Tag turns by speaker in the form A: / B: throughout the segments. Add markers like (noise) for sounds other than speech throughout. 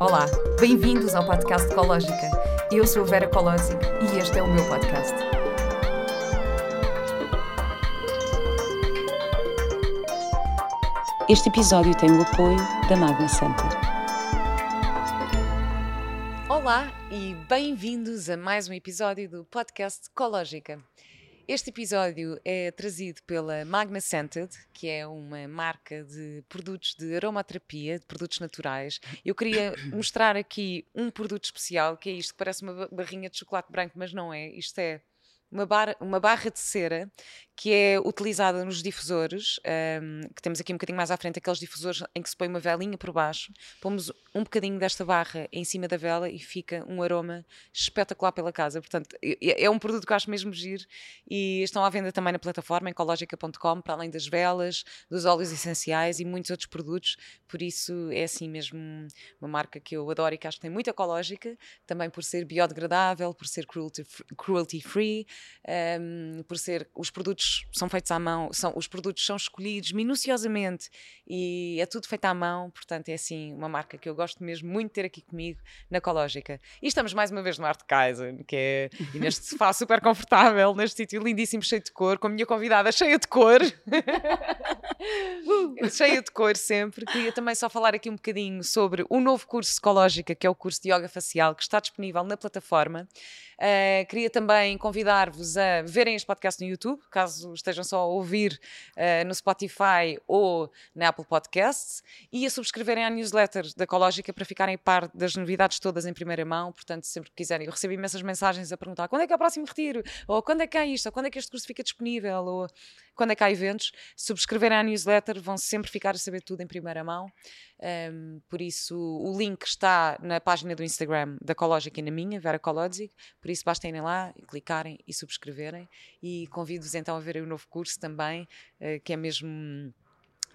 A: Olá, bem-vindos ao podcast Ecológica. Eu sou a Vera Colosic e este é o meu podcast.
B: Este episódio tem o apoio da Magna Center.
A: Olá e bem-vindos a mais um episódio do podcast Ecológica. Este episódio é trazido pela Magna Scented, que é uma marca de produtos de aromaterapia, de produtos naturais. Eu queria (coughs) mostrar aqui um produto especial, que é isto, que parece uma barrinha de chocolate branco, mas não é. Isto é uma, bar, uma barra de cera que é utilizada nos difusores, um, que temos aqui um bocadinho mais à frente, aqueles difusores em que se põe uma velinha por baixo, pomos um bocadinho desta barra em cima da vela e fica um aroma espetacular pela casa. Portanto, é, um produto que eu acho mesmo giro e estão à venda também na plataforma ecologica.com, para além das velas, dos óleos essenciais e muitos outros produtos. Por isso é assim mesmo uma marca que eu adoro e que acho que tem muito ecológica, também por ser biodegradável, por ser cruelty, cruelty free, um, por ser os produtos são feitos à mão, são, os produtos são escolhidos minuciosamente e é tudo feito à mão, portanto é assim uma marca que eu gosto mesmo muito de ter aqui comigo na Ecológica. E estamos mais uma vez no Art Kaizen, que é (laughs) neste sofá super confortável, neste sítio lindíssimo, cheio de cor, com a minha convidada cheia de cor. (laughs) cheia de cor sempre. Queria também só falar aqui um bocadinho sobre o novo curso Ecológica, que é o curso de Yoga Facial, que está disponível na plataforma. Uh, queria também convidar-vos a verem este podcast no YouTube, caso estejam só a ouvir uh, no Spotify ou na Apple Podcasts, e a subscreverem à newsletter da Ecológica para ficarem a par das novidades todas em primeira mão. Portanto, sempre que quiserem, eu recebo imensas mensagens a perguntar quando é que é o próximo retiro, ou quando é que é isto, ou quando é que este curso fica disponível, ou quando é que há eventos. Subscreverem à newsletter, vão sempre ficar a saber tudo em primeira mão. Um, por isso, o link está na página do Instagram da Ecológica e na minha, Vera Cológic. Por isso, basta irem lá, clicarem e subscreverem. E convido-vos então a verem o novo curso também, uh, que é mesmo.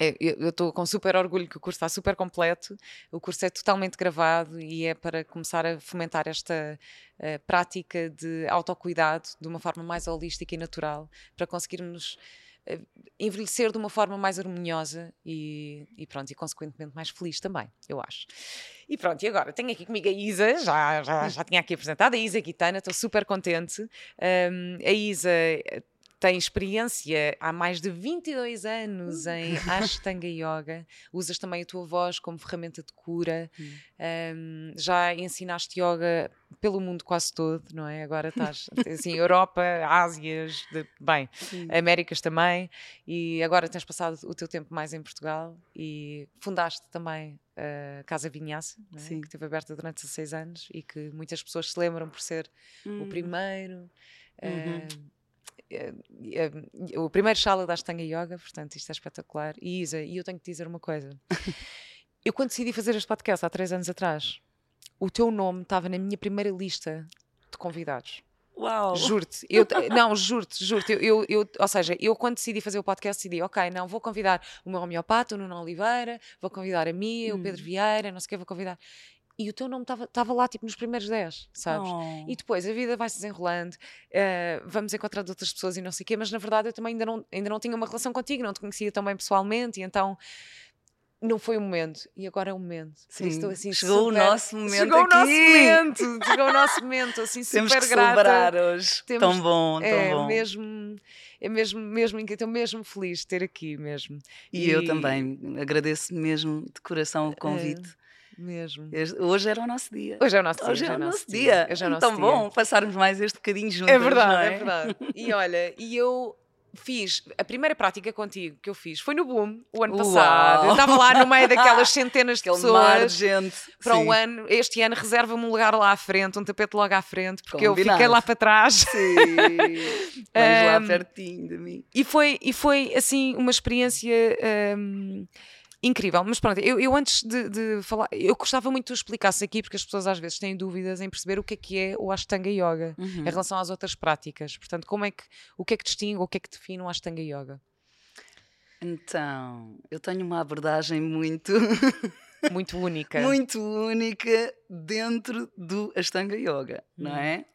A: É, eu estou com super orgulho que o curso está super completo. O curso é totalmente gravado e é para começar a fomentar esta uh, prática de autocuidado de uma forma mais holística e natural, para conseguirmos envelhecer de uma forma mais harmoniosa e, e, pronto, e consequentemente mais feliz também, eu acho. E pronto, e agora tenho aqui comigo a Isa, já, já, já tinha aqui apresentado, a Isa Guitana, estou super contente. Um, a Isa tem experiência há mais de 22 anos hum. em Ashtanga Yoga, usas também a tua voz como ferramenta de cura, um, hum, já ensinaste yoga pelo mundo quase todo, não é? Agora estás assim, Europa, Ásias, de, bem, Sim. Américas também, e agora tens passado o teu tempo mais em Portugal e fundaste também a Casa Vinhaça, é? que esteve aberta durante 16 anos e que muitas pessoas se lembram por ser hum. o primeiro. Uhum. Uh, é, é, o primeiro shala da Ashtanga Yoga, portanto isto é espetacular. E Isa, e eu tenho que te dizer uma coisa. (laughs) eu quando decidi fazer este podcast há três anos atrás, o teu nome estava na minha primeira lista de convidados.
B: Uau!
A: Juro-te, (laughs) não, juro-te, juro-te, eu, eu, eu, ou seja, eu quando decidi fazer o podcast decidi, ok, não, vou convidar o meu homeopata, o Nuno Oliveira, vou convidar a mim, hum. o Pedro Vieira, não sei o que, vou convidar e o teu nome estava lá tipo nos primeiros 10, sabes? Oh. E depois a vida vai se desenrolando, uh, vamos encontrar outras pessoas e não sei o quê, mas na verdade eu também ainda não, ainda não tinha uma relação contigo, não te conhecia tão bem pessoalmente e então não foi o momento e agora é o momento.
B: Sim, estou assim chegou super... o nosso momento
A: chegou
B: aqui.
A: o nosso momento, chegou o nosso momento, assim
B: Temos
A: super
B: que
A: grata.
B: celebrar hoje. Temos, tão bom, tão
A: é,
B: bom.
A: Mesmo, é mesmo, mesmo, estou mesmo feliz de ter aqui mesmo.
B: E, e eu também agradeço mesmo de coração o convite. É
A: mesmo.
B: Hoje era o nosso dia.
A: Hoje é o nosso dia.
B: Hoje é, é o nosso dia. dia. Hoje é o nosso Tão dia. bom passarmos mais este bocadinho juntos.
A: É verdade,
B: é?
A: é verdade. (laughs) E olha, e eu fiz a primeira prática contigo que eu fiz foi no Boom o ano passado. Eu estava lá no meio daquelas (laughs) centenas de pessoas.
B: Mar de gente.
A: Para
B: Sim.
A: um ano, este ano reserva-me um lugar lá à frente, um tapete logo à frente, porque Combinado. eu fiquei lá para trás.
B: Sim. (laughs) Um, lá pertinho de mim.
A: E foi, e foi assim uma experiência. Um, incrível. Mas pronto, eu, eu antes de, de, falar, eu gostava muito que tu explicasses aqui, porque as pessoas às vezes têm dúvidas em perceber o que é que é o Ashtanga Yoga uhum. em relação às outras práticas. Portanto, como é que, o que é que distingue, o que é que define o Ashtanga Yoga?
B: Então, eu tenho uma abordagem muito. (laughs)
A: muito única.
B: muito única dentro do Ashtanga Yoga, não é?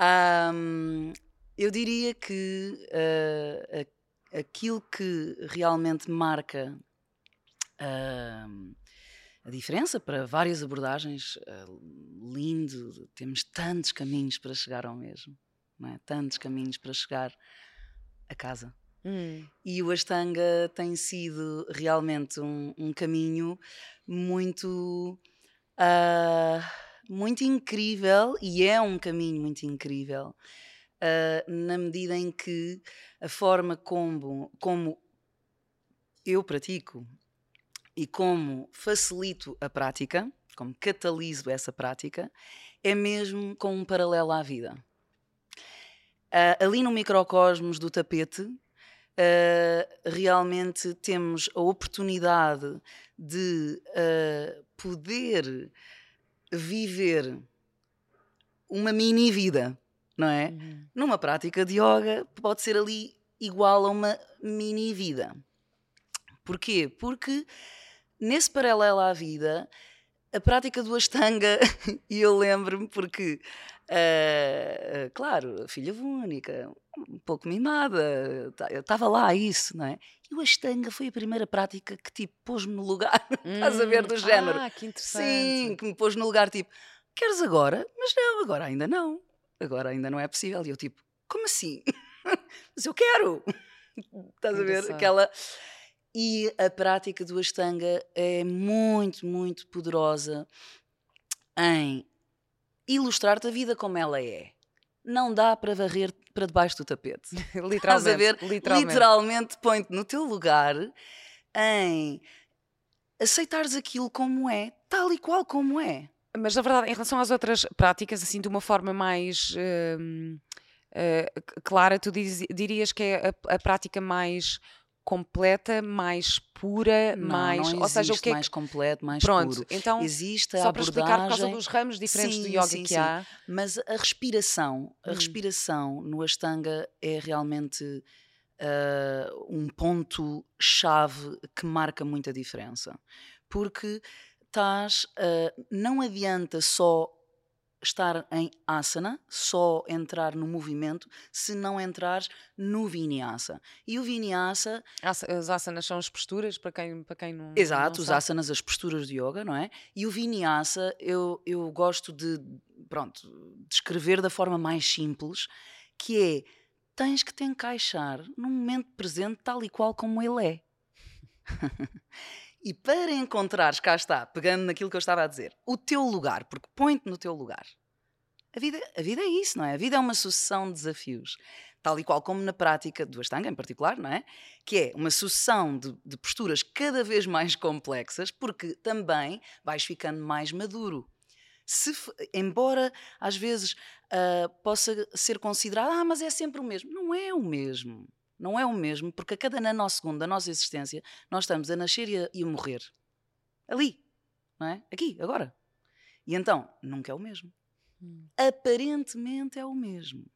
B: Um, eu diria que uh, aquilo que realmente marca uh, a diferença para várias abordagens, uh, lindo, temos tantos caminhos para chegar ao mesmo, não é? tantos caminhos para chegar a casa. Hum. E o Astanga tem sido realmente um, um caminho muito, uh, muito incrível e é um caminho muito incrível. Uh, na medida em que a forma como, como eu pratico e como facilito a prática, como cataliso essa prática, é mesmo com um paralelo à vida. Uh, ali no microcosmos do tapete, uh, realmente temos a oportunidade de uh, poder viver uma mini vida, não é? Uhum. Numa prática de yoga pode ser ali igual a uma mini vida. Porquê? Porque nesse paralelo à vida, a prática do Ashtanga, (laughs) e eu lembro-me porque, uh, claro, filha única, um pouco mimada, eu estava lá a isso, não é? E o Ashtanga foi a primeira prática que tipo pôs-me no lugar, hum, (laughs) estás a ver do hum, género.
A: Ah, que interessante.
B: Sim, que me pôs no lugar tipo, queres agora? Mas não, agora ainda não. Agora ainda não é possível. E eu tipo, como assim? (laughs) Mas eu quero. Estás a ver? Aquela e a prática do Ashtanga é muito, muito poderosa em ilustrar-te a vida como ela é. Não dá para varrer para debaixo do tapete. (laughs)
A: literalmente.
B: ver?
A: Literalmente,
B: literalmente põe-te no teu lugar em aceitares aquilo como é, tal e qual como é.
A: Mas na verdade, em relação às outras práticas, assim, de uma forma mais uh, uh, clara, tu diz, dirias que é a, a prática mais completa, mais pura,
B: não,
A: mais,
B: não
A: ou seja,
B: o que é mais completo, mais
A: Pronto,
B: puro.
A: Então,
B: existe
A: só
B: a
A: para
B: abordagem...
A: explicar por causa dos ramos diferentes
B: sim,
A: do yoga
B: sim,
A: que
B: sim.
A: há.
B: Mas a respiração, a hum. respiração no Ashtanga é realmente uh, um ponto chave que marca muita diferença, porque estás, uh, não adianta só estar em asana, só entrar no movimento, se não entrares no vinyasa. E o vinyasa...
A: As asanas são as posturas, para quem, para quem não
B: Exato,
A: não
B: os asanas, as posturas de yoga, não é? E o vinyasa eu, eu gosto de, pronto, descrever da forma mais simples, que é, tens que te encaixar no momento presente tal e qual como ele é. (laughs) E para encontrares, cá está, pegando naquilo que eu estava a dizer, o teu lugar, porque põe-te no teu lugar. A vida, a vida é isso, não é? A vida é uma sucessão de desafios, tal e qual como na prática do Ashtanga em particular, não é? Que é uma sucessão de, de posturas cada vez mais complexas, porque também vais ficando mais maduro. Se, embora às vezes uh, possa ser considerado, ah, mas é sempre o mesmo. Não é o mesmo. Não é o mesmo, porque a cada nanosegundo da nossa existência nós estamos a nascer e a, e a morrer. Ali, não é? Aqui, agora. E então, nunca é o mesmo. Hum. Aparentemente é o mesmo.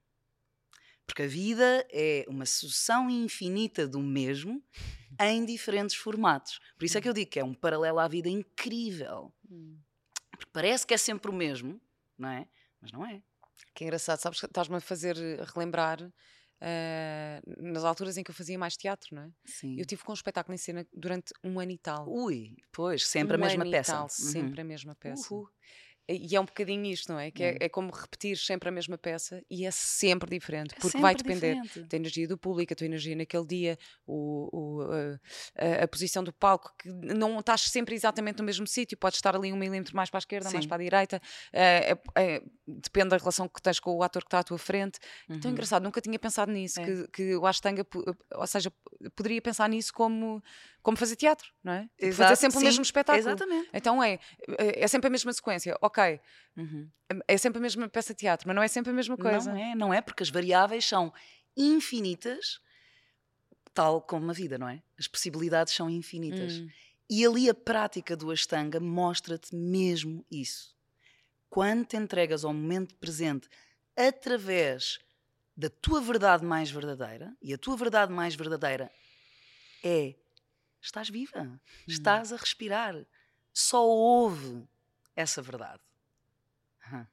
B: Porque a vida é uma sucessão infinita do mesmo (laughs) em diferentes formatos. Por isso é que eu digo que é um paralelo à vida incrível. Hum. Porque parece que é sempre o mesmo, não é? Mas não é.
A: Que engraçado, sabes que estás-me a fazer relembrar Uh, nas alturas em que eu fazia mais teatro, não é?
B: Sim.
A: Eu tive com um espetáculo em cena durante um ano e tal.
B: Ui, pois, sempre
A: um
B: a mesma peça.
A: Tal, uhum. Sempre a mesma peça. Uhul. E é um bocadinho isto, não é? Que é, é, como repetir sempre a mesma peça e é sempre diferente, é porque sempre vai depender diferente. da energia do público, a tua energia naquele dia, o, o a, a, posição do palco, que não estás sempre exatamente no mesmo sítio, podes estar ali um milímetro mais para a esquerda, Sim. mais para a direita, é, é, depende da relação que tens com o ator que está à tua frente. Então, uhum. Então é engraçado, nunca tinha pensado nisso, é. que, que o Ashtanga, ou seja, poderia pensar nisso como como fazer teatro, não é? Tipo, Exato, fazer sempre sim, o mesmo espetáculo.
B: Exatamente.
A: Então é, é sempre a mesma sequência, ok. Uhum. É sempre a mesma peça de teatro, mas não é sempre a mesma coisa.
B: Não é, não é, porque as variáveis são infinitas, tal como a vida, não é? As possibilidades são infinitas. Hum. E ali a prática do Ashtanga mostra-te mesmo isso. Quando te entregas ao momento presente através da tua verdade mais verdadeira, e a tua verdade mais verdadeira é estás viva, hum. estás a respirar. Só houve essa verdade.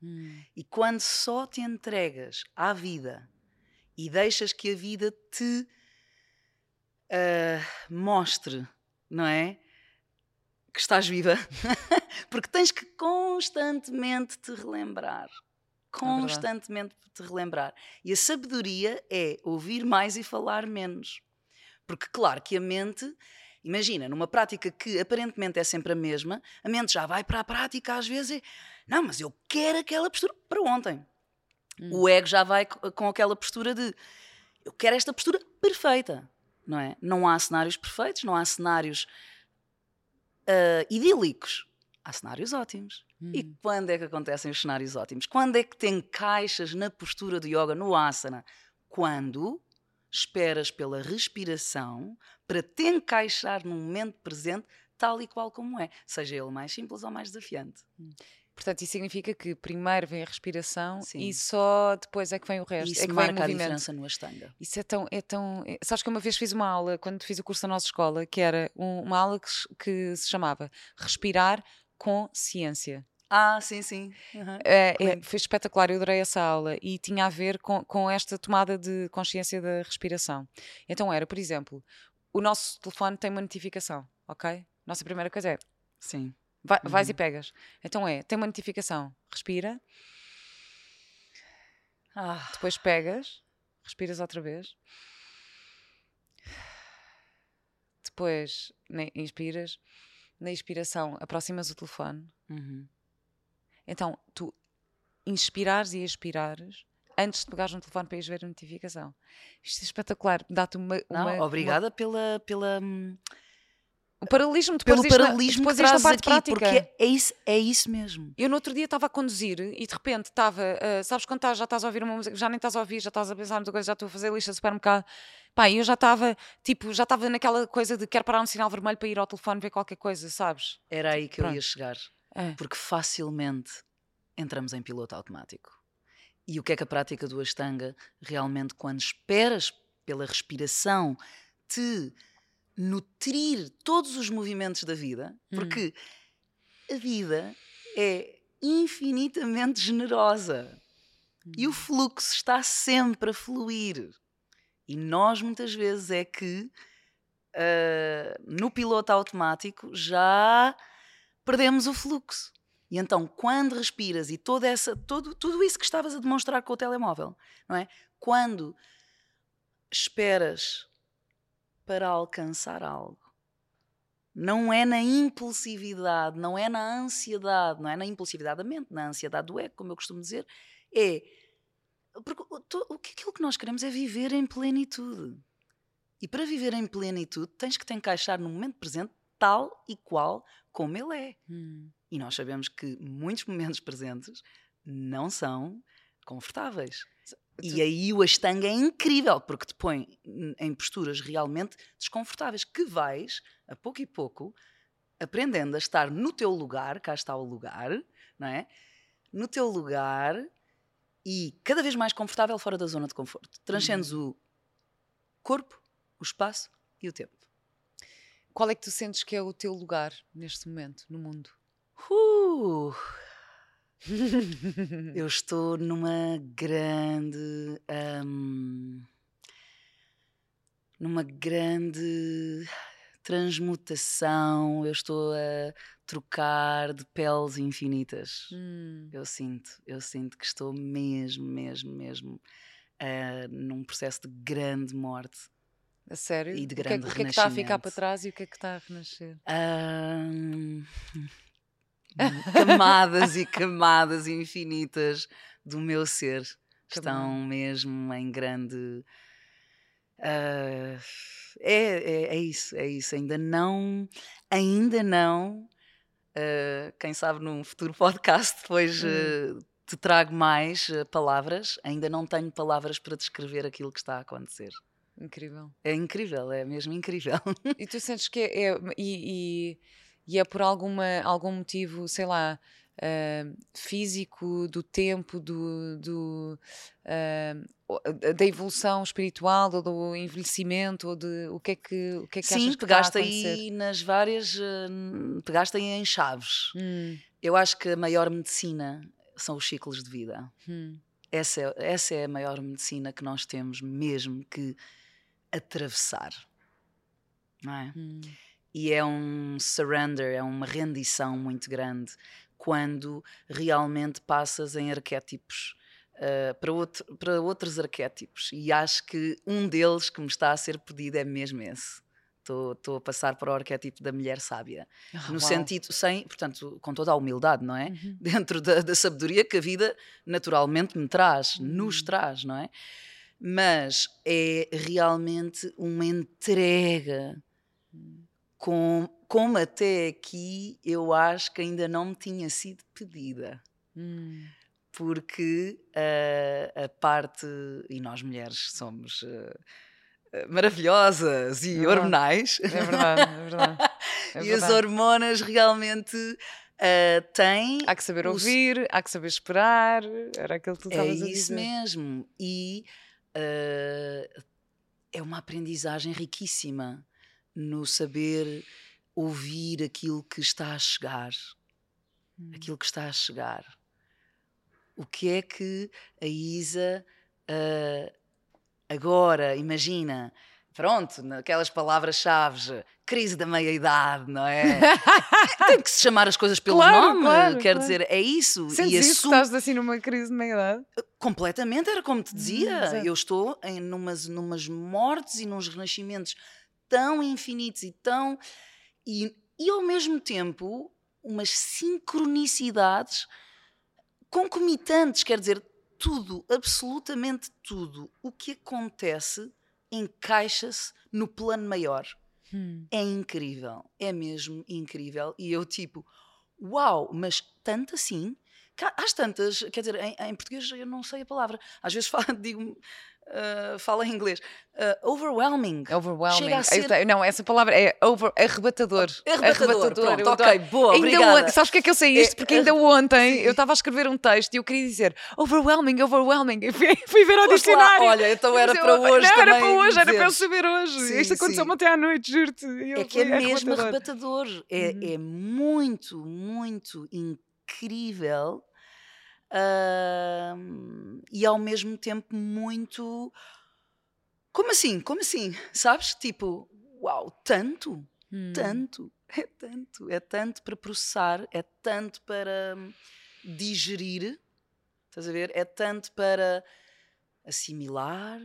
B: Hum. E quando só te entregas à vida e deixas que a vida te uh, mostre, não é? Que que estás viva, (laughs) porque tens que constantemente te relembrar. Constantemente te relembrar. E a sabedoria é ouvir mais e falar menos. Porque, claro, que a mente, imagina, numa prática que aparentemente é sempre a mesma, a mente já vai para a prática às vezes e. Não, mas eu quero aquela postura para ontem. Hum. O ego já vai com aquela postura de eu quero esta postura perfeita, não é? Não há cenários perfeitos, não há cenários uh, idílicos. Há cenários ótimos. Hum. E quando é que acontecem os cenários ótimos? Quando é que te encaixas na postura de yoga, no asana? Quando esperas pela respiração para te encaixar no momento presente, tal e qual como é, seja ele mais simples ou mais desafiante.
A: Hum. Portanto, isso significa que primeiro vem a respiração Sim. e só depois é que vem o resto.
B: Isso
A: é que
B: marca
A: vem o
B: movimento. a diferença no Ashtanga.
A: Isso é tão, é tão. É... Sabes que uma vez fiz uma aula, quando fiz o curso da nossa escola, que era um, uma aula que, que, se chamava Respirar com Ciência.
B: Ah, sim, sim. Uhum.
A: É, é, foi espetacular, eu adorei essa aula e tinha a ver com, com esta tomada de consciência da respiração. Então era, por exemplo, o nosso telefone tem uma notificação, ok? Nossa primeira coisa é.
B: Sim
A: Vai, uhum. Vais e pegas. Então é, tem uma notificação, respira. Ah. Depois pegas, respiras outra vez. Depois inspiras. Na inspiração, aproximas o telefone. Uhum. Então, tu inspirares e expirares antes de pegares no telefone para ires ver a notificação. Isto é espetacular. Dá-te uma, uma.
B: Não, obrigada
A: uma...
B: pela. pela hum,
A: o paralelismo, depois
B: pelo paralelismo
A: depois
B: que trazes aqui, prática. porque é isso, é isso mesmo.
A: Eu no outro dia estava a conduzir e de repente estava, uh, sabes quando estás, já estás a ouvir uma música, já nem estás a ouvir, já estás a pensar muita coisa, já estou a fazer lista de supermercado. Pá, eu já estava, tipo, já estava naquela coisa de quero parar um sinal vermelho para ir ao telefone ver qualquer coisa, sabes?
B: Era aí que Pronto. eu ia chegar. É. Porque facilmente entramos em piloto automático. E o que é que a prática do Ashtanga realmente, quando esperas pela respiração, te nutrir todos os movimentos da vida, porque hum. a vida é infinitamente generosa hum. e o hum. fluxo está sempre a fluir. E nós muitas vezes é que uh, no piloto automático já perdemos o fluxo. E então, quando respiras e toda essa, todo, tudo isso que estavas a demonstrar com o telemóvel, não é? Quando esperas para alcançar algo. Não é na impulsividade, não é na ansiedade, não é na impulsividade da mente, na ansiedade do ego, como eu costumo dizer. É. Porque o que aquilo que nós queremos é viver em plenitude. E para viver em plenitude, tens que te encaixar no momento presente tal e qual como ele é. Hum. E nós sabemos que muitos momentos presentes não são confortáveis. E aí o Ashtanga é incrível, porque te põe em posturas realmente desconfortáveis, que vais, a pouco e pouco, aprendendo a estar no teu lugar, cá está o lugar, não é? No teu lugar e cada vez mais confortável fora da zona de conforto. Transcendes uhum. o corpo, o espaço e o tempo.
A: Qual é que tu sentes que é o teu lugar neste momento no mundo?
B: Uh! (laughs) eu estou numa grande. Um, numa grande transmutação, eu estou a trocar de peles infinitas. Hum. Eu sinto, eu sinto que estou mesmo, mesmo, mesmo uh, num processo de grande morte.
A: A sério?
B: E de grande
A: o que, é, o que é que está a ficar para trás e o que é que está a renascer?
B: Um, camadas e camadas infinitas do meu ser estão mesmo em grande. Uh, é, é, é, isso, é isso. Ainda não, ainda não. Uh, quem sabe num futuro podcast depois uh, te trago mais palavras. Ainda não tenho palavras para descrever aquilo que está a acontecer.
A: Incrível.
B: É incrível, é mesmo incrível.
A: E tu sentes que é. é e, e e é por alguma, algum motivo, sei lá, uh, físico, do tempo, do, do uh, da evolução espiritual, ou do envelhecimento, ou de o que é que, o que, é que
B: Sim,
A: achas
B: que pegaste aí nas várias, uh, pegaste aí em chaves. Hum. Eu acho que a maior medicina são os ciclos de vida. Hum. Essa, é, essa é a maior medicina que nós temos mesmo que atravessar. Não é? Hum. E é um surrender, é uma rendição muito grande quando realmente passas em arquétipos. Uh, para, outro, para outros arquétipos, e acho que um deles que me está a ser pedido é mesmo esse estou a passar para o arquétipo da mulher sábia. Ah, no uau. sentido, sem, portanto, com toda a humildade, não é? Uhum. (laughs) Dentro da, da, sabedoria que a vida naturalmente me traz, uhum. nos traz, não é? Mas é realmente uma entrega com, como até aqui eu acho que ainda não me tinha sido pedida. Hum. Porque uh, a parte, e nós mulheres somos. Uh, maravilhosas e é hormonais.
A: É verdade, é verdade. (laughs) É
B: e verdade. as hormonas realmente uh, têm.
A: Há que saber ouvir, há que saber esperar, era aquilo que tu
B: é
A: estavas
B: a dizer. É isso mesmo. E uh, é uma aprendizagem riquíssima no saber ouvir aquilo que está a chegar. Hum. Aquilo que está a chegar. O que é que a Isa. Uh, Agora, imagina, pronto, naquelas palavras-chave, crise da meia-idade, não é? (laughs) Tem que se chamar as coisas pelo claro, nome, claro, quer claro. dizer, é isso.
A: Sentes e isso, estás assim numa crise de meia-idade?
B: Completamente, era como te dizia. Hum, eu estou em numas, numas mortes e nos renascimentos tão infinitos e tão. E, e ao mesmo tempo, umas sincronicidades concomitantes, quer dizer, tudo, absolutamente tudo o que acontece encaixa-se no plano maior. Hum. É incrível, é mesmo incrível. E eu, tipo, uau, mas tanto assim? Às tantas, quer dizer, em, em português eu não sei a palavra. Às vezes (laughs) falo, digo uh, fala em inglês. Uh, overwhelming.
A: Overwhelming. Ser... Não, essa palavra é over, arrebatador.
B: Arrebatador. arrebatador. Pronto, ok, boa, ainda obrigada.
A: Ontem, sabes que é que eu sei isto? É, Porque ainda ontem eu estava a escrever um texto e eu queria dizer overwhelming, overwhelming. E fui, fui ver ao Pois dicionário.
B: Lá, olha, então era para hoje não,
A: era para hoje, era para eu saber hoje. Sim, isto aconteceu-me até à noite, juro-te.
B: É que é mesmo arrebatador. arrebatador. É, uhum. é muito, muito incrível uh, e ao mesmo tempo muito. Como assim? Como assim? Sabes? Tipo, uau, tanto, hum. tanto, (laughs) é tanto, é tanto para processar, é tanto para hum, digerir, estás a ver? É tanto para assimilar.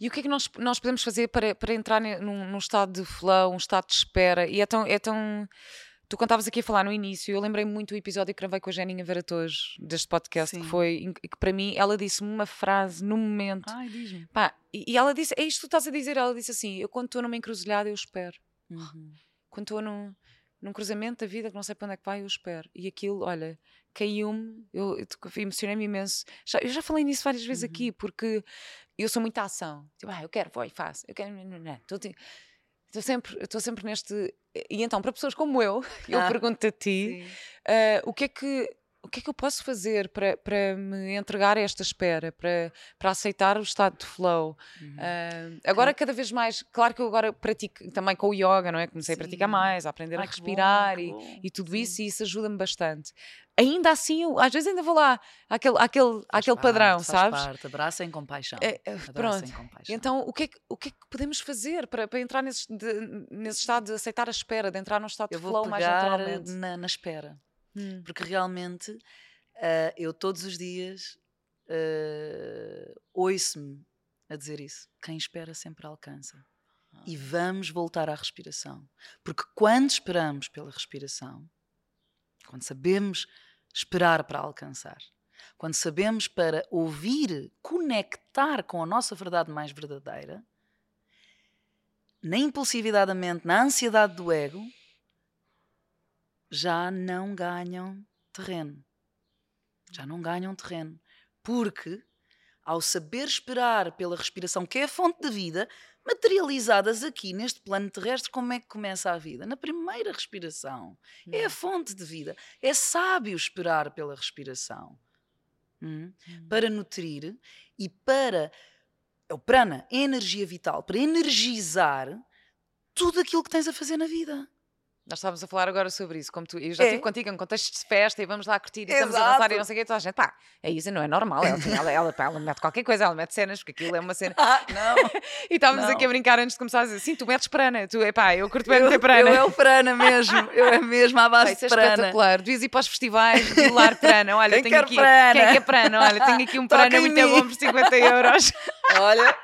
A: E o que é que nós, nós podemos fazer para, para entrar num, num estado de flow, um estado de espera? E é tão, é tão Tu, estavas aqui a falar no início, eu lembrei muito do episódio que gravei com a Jeninha Veratoz deste podcast, Sim. que foi que para mim ela disse-me uma frase no momento.
B: Ai, diz-me.
A: E, e, ela disse: É isto que tu estás a dizer? Ela disse assim: Eu, quando estou numa encruzilhada, eu espero. Uhum. Quando estou num, num cruzamento da vida que não sei para onde é que vai, eu espero. E aquilo, olha, caiu-me, eu, eu emocionei-me imenso. Já, eu já falei nisso várias vezes uhum. aqui, porque eu sou muita ação. Tipo, ah, eu quero, vou e faço. Eu quero, não, não, não. Estou, sempre, estou sempre neste. E então, para pessoas como eu, (laughs) eu ah, pergunto a ti uh, o que é que o que é que eu posso fazer para, para me entregar a esta espera, para, para aceitar o estado de flow? Uhum. Uh, agora, cada vez mais, claro que eu agora pratico também com o yoga, não é? Comecei Sim. a praticar mais, a aprender Ai, a respirar bom, e, e, tudo Sim. isso, e isso ajuda-me bastante. Ainda assim, eu, às vezes ainda vou lá, àquele, àquele, àquele parte, padrão, sabes?
B: Parte, abraça em compaixão.
A: É, é, pronto. Compaixão. Então, o que, é que, o que é que podemos fazer para, para entrar nesse, de, nesse estado de aceitar a espera, de entrar num estado
B: eu
A: de flow
B: mais
A: naturalmente?
B: Na, na espera Hum. Porque realmente uh, eu todos os dias uh, ouço-me a dizer isso. Quem espera sempre alcança. Ah. E vamos voltar à respiração. Porque quando esperamos pela respiração, quando sabemos esperar para alcançar, quando sabemos para ouvir, conectar com a nossa verdade mais verdadeira, na impulsividade da mente, na ansiedade do ego, já não ganham terreno. Já não ganham terreno. Porque, ao saber esperar pela respiração, que é a fonte da vida, materializadas aqui neste plano terrestre, como é que começa a vida? Na primeira respiração. Hum. É a fonte de vida. É sábio esperar pela respiração. Hum? Hum. Para nutrir e para. É o prana, é energia vital, para energizar tudo aquilo que tens a fazer na vida.
A: Nós estávamos a falar agora sobre isso, como tu, eu já
B: É.
A: estive contigo em contextos de festa e vamos lá curtir e estamos a
B: Exato.
A: dançar e não sei o que, toda a gente, pá, a Isa não é normal, ela, ela, ela, pá, ela mete qualquer coisa, ela mete cenas, porque aquilo é uma cena.
B: Ah, não. (laughs)
A: E estávamos
B: Não.
A: aqui a brincar antes de começar a dizer, sim, tu metes prana, tu, epá, eu curto bem meter prana.
B: eu é o prana mesmo. Eu é mesmo à
A: Pá,
B: base
A: é
B: de prana.
A: espetacular. Devias ir para os festivais, violar prana. Olha,
B: Quem
A: tenho aqui.
B: prana?
A: Quem quer prana? Olha, tenho aqui um
B: Toca
A: prana muito
B: mim.
A: bom por 50 euros. (laughs)
B: Olha,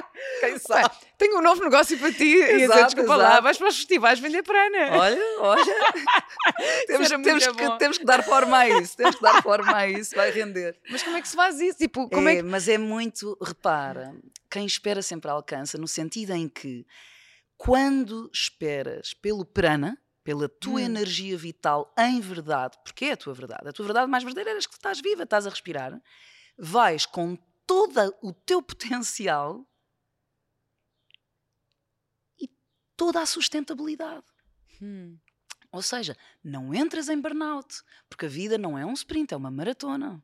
B: (laughs) quem sabe.
A: tenho um novo negócio para ti. E a dizer,
B: Exato,
A: desculpa lá,
B: exato.
A: vais para os festivais vender prana.
B: Olha, olha. (laughs) temos, temos, que, temos que dar forma a isso. Temos que dar forma a isso. Vai render.
A: Mas como é que se faz isso? Tipo, como é,
B: É,
A: que.
B: Mas é muito, repara, quem espera sempre alcança, no sentido em que quando esperas pelo prana, pela tua
A: Hum.
B: energia vital em verdade, porque é a tua verdade, a tua verdade mais verdadeira é que estás viva, estás a respirar, vais com todo o teu (laughs) potencial e toda a sustentabilidade.
A: Hum,
B: Ou seja, não entras em burnout, porque a vida não é um sprint, é uma maratona.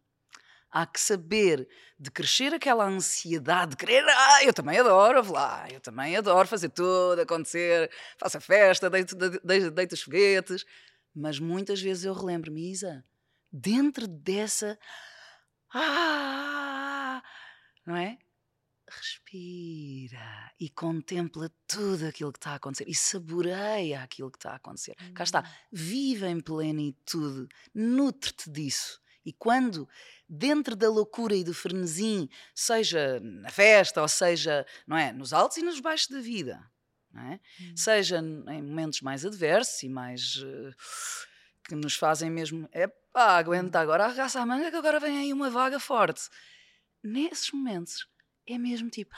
B: Há que saber de crescer aquela ansiedade de querer, ah, eu também adoro, lá, eu também adoro fazer tudo acontecer, faço a festa, deito, deito, deito os foguetes. Mas muitas vezes eu relembro-me, Isa, dentro dessa. Ah! Não é? Respira e contempla tudo aquilo que está a acontecer e saboreia aquilo que está a acontecer. Cá está, vive em plenitude, nutre-te disso. E quando, dentro da loucura e do frenesim, seja na festa ou seja não é, nos altos e nos baixos da vida, é?
A: hum.
B: seja em momentos mais adversos e mais eh, que nos fazem mesmo, é pá, aguenta agora, arregaça a manga que agora vem aí uma vaga forte. Nesses momentos é mesmo tipo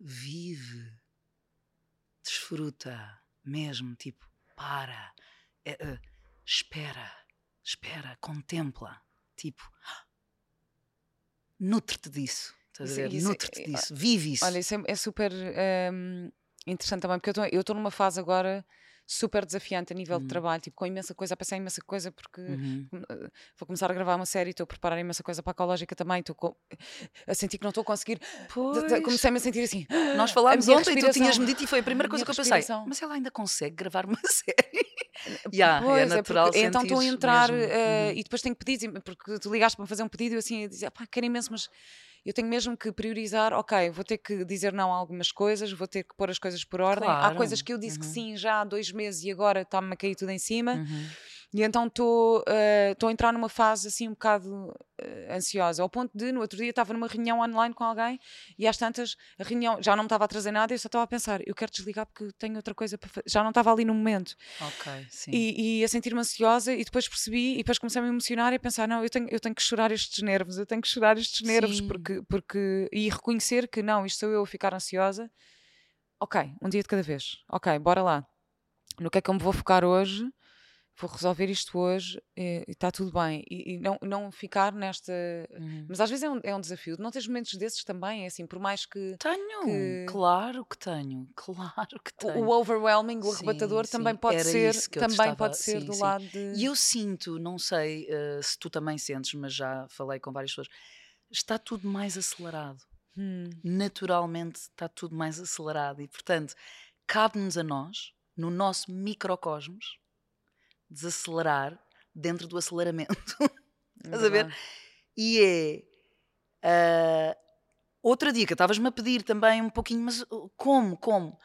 B: vive, desfruta, mesmo tipo para, é, eh, espera, espera, contempla, tipo nutre-te disso. Estás a
A: Isso-
B: ver?
A: isso é-
B: Nutre-te
A: é-
B: disso, vive isso.
A: Olha, isso é, é super hum, interessante também, porque eu estou numa fase agora super desafiante a nível de
B: Uhum.
A: trabalho, tipo, com imensa coisa, a pensar em imensa coisa, porque
B: Uhum.
A: com- eh, vou começar a gravar uma série, estou a preparar imensa coisa para a ecológica também, estou a sentir que não estou a conseguir. Comecei-me a sentir assim. (gasps)
B: Nós falámos ontem e tu tinhas-me dito e foi a primeira
A: a
B: coisa que eu pensei. Mas ela ainda consegue gravar uma (laughs) série. Ya,
A: Pois,
B: é
A: é
B: natural
A: porque- então estou a entrar eh,
B: Uhum.
A: e depois tenho pedidos, porque tu ligaste para fazer um pedido e eu assim eu dizia, pá, quero imenso, mas eu tenho mesmo que priorizar, ok, vou ter que dizer não a algumas coisas, vou ter que pôr as coisas por ordem. Há
B: Claro,
A: coisas que eu disse que
B: uhum.
A: sim já há dois meses e agora está-me a cair tudo em cima.
B: Uhum.
A: E então estou estou a entrar numa fase assim um bocado eh, ansiosa, ao ponto de no outro dia estava numa reunião online com alguém e às tantas a reunião já não me estava a trazer nada e eu só estava a pensar, eu quero desligar porque tenho outra coisa para fazer. Já não estava ali no momento.
B: Ok, sim.
A: E, e a sentir-me ansiosa e depois percebi e depois comecei a me emocionar e a pensar, não, eu tenho, eu tenho que chorar estes nervos, eu tenho que chorar estes nervos
B: Sim.
A: porque, porque e reconhecer que não, isto sou eu a ficar ansiosa. Ok, um dia de cada vez. Ok, bora lá. No que é que eu me vou focar hoje? Vou resolver isto hoje e está tudo bem. E, e não, não ficar nesta.
B: Uhum.
A: Mas às vezes é um, é um desafio. Não tens momentos desses também? É assim, por mais que
B: Tenho,
A: que-
B: claro que tenho, (laughs) claro que tenho.
A: o overwhelming, o
B: Sim,
A: arrebatador,
B: sim,
A: também pode
B: era
A: ser, também
B: estava-
A: pode ser
B: sim,
A: do lado de.
B: E eu sinto, não sei eh, se tu também sentes, mas já falei com várias pessoas, está tudo mais acelerado.
A: Hum.
B: naturalmente está tudo mais acelerado e, portanto, cabe-nos a nós, no nosso microcosmos, desacelerar dentro do aceleramento. (laughs) Estás a ver? E é. ah, outra dica, estavas-me a pedir também um pouquinho, mas uh, como? Como?